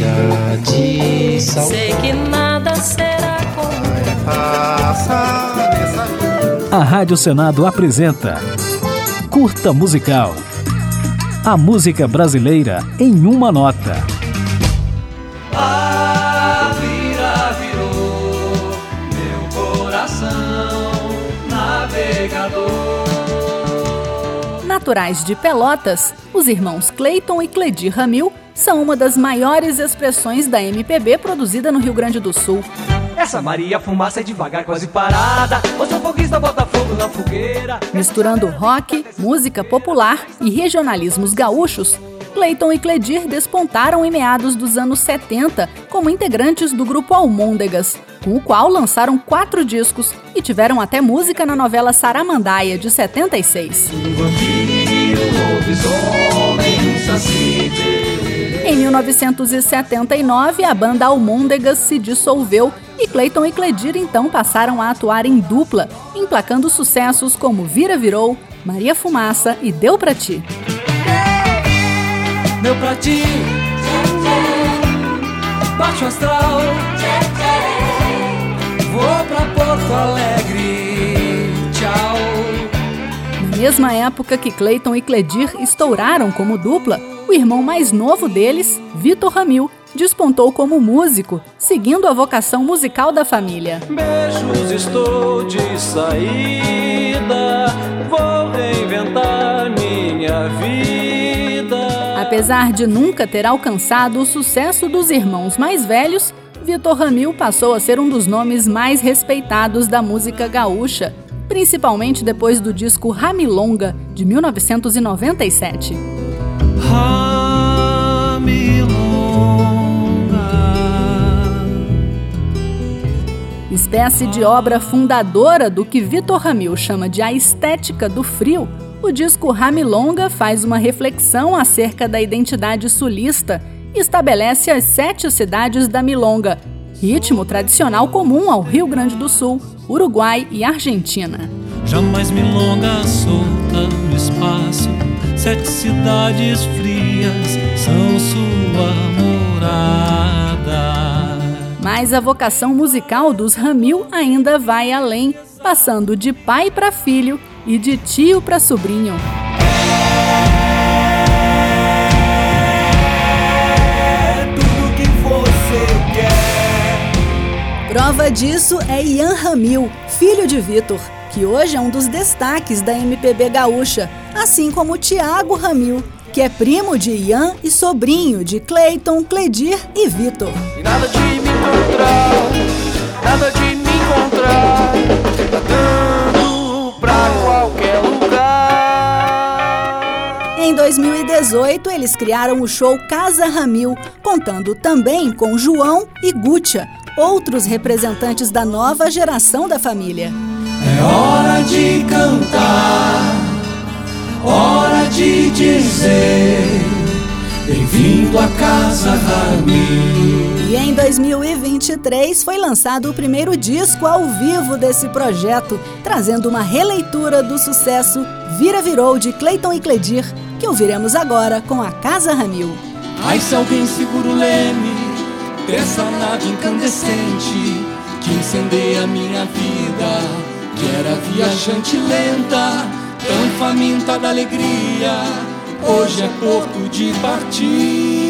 chega de sal. Sei que nada será como Passa nessa vida. A Rádio Senado apresenta Curta Musical. A música brasileira em uma nota. Naturais de Pelotas, os irmãos Cleiton e Cledir Ramil são uma das maiores expressões da MPB produzida no Rio Grande do Sul. Essa Maria fumaça é devagar, quase parada. Você é um foguista, bota fogo na fogueira. Misturando rock, música popular e regionalismos gaúchos, Cleiton e Cledir despontaram em meados dos anos 70 como integrantes do grupo Almôndegas, com o qual lançaram quatro discos e tiveram até música na novela Saramandaia, de 76. Um Em 1979, a banda Almôndegas se dissolveu e Cleiton e Cledir então passaram a atuar em dupla, emplacando sucessos como Vira Virou, Maria Fumaça e Deu Pra Ti. Meu pra ti, baixo astral. Vou pra Porto Alegre, mesma época que Cleiton e Cledir estouraram como dupla, o irmão mais novo deles, Vitor Ramil, despontou como músico, seguindo a vocação musical da família. Beijos, estou de saída. Vou reinventar minha vida. Apesar de nunca ter alcançado o sucesso dos irmãos mais velhos, Vitor Ramil passou a ser um dos nomes mais respeitados da música gaúcha, principalmente depois do disco Ramilonga, de 1997. Espécie de obra fundadora do que Vitor Ramil chama de a estética do frio, o disco Ramilonga faz uma reflexão acerca da identidade sulista e estabelece as sete cidades da Milonga, ritmo tradicional comum ao Rio Grande do Sul, Uruguai e Argentina. Jamais milonga solta no espaço, sete cidades frias são sua morada. Mas a vocação musical dos Ramil ainda vai além, passando de pai para filho e de tio para sobrinho. Prova disso é Ian Ramil, filho de Vitor, que hoje é um dos destaques da MPB gaúcha, assim como Tiago Ramil, que é primo de Ian e sobrinho de Cleiton, Cledir e Vitor. E nada de me encontrar, nada de me encontrar. 2018, eles criaram o show Casa Ramil, contando também com João e Gutia, outros representantes da nova geração da família. É hora de cantar, hora de dizer. Bem-vindo à casa Ramil. E em 2023 foi lançado o primeiro disco ao vivo desse projeto, trazendo uma releitura do sucesso Vira Virou de Cleiton e Cledir, que ouviremos agora com a Casa Ramil. Ai, se alguém segura o leme dessa nave incandescente que incendeia minha vida, que era viajante lenta, tão faminta da alegria, hoje é porto de partida.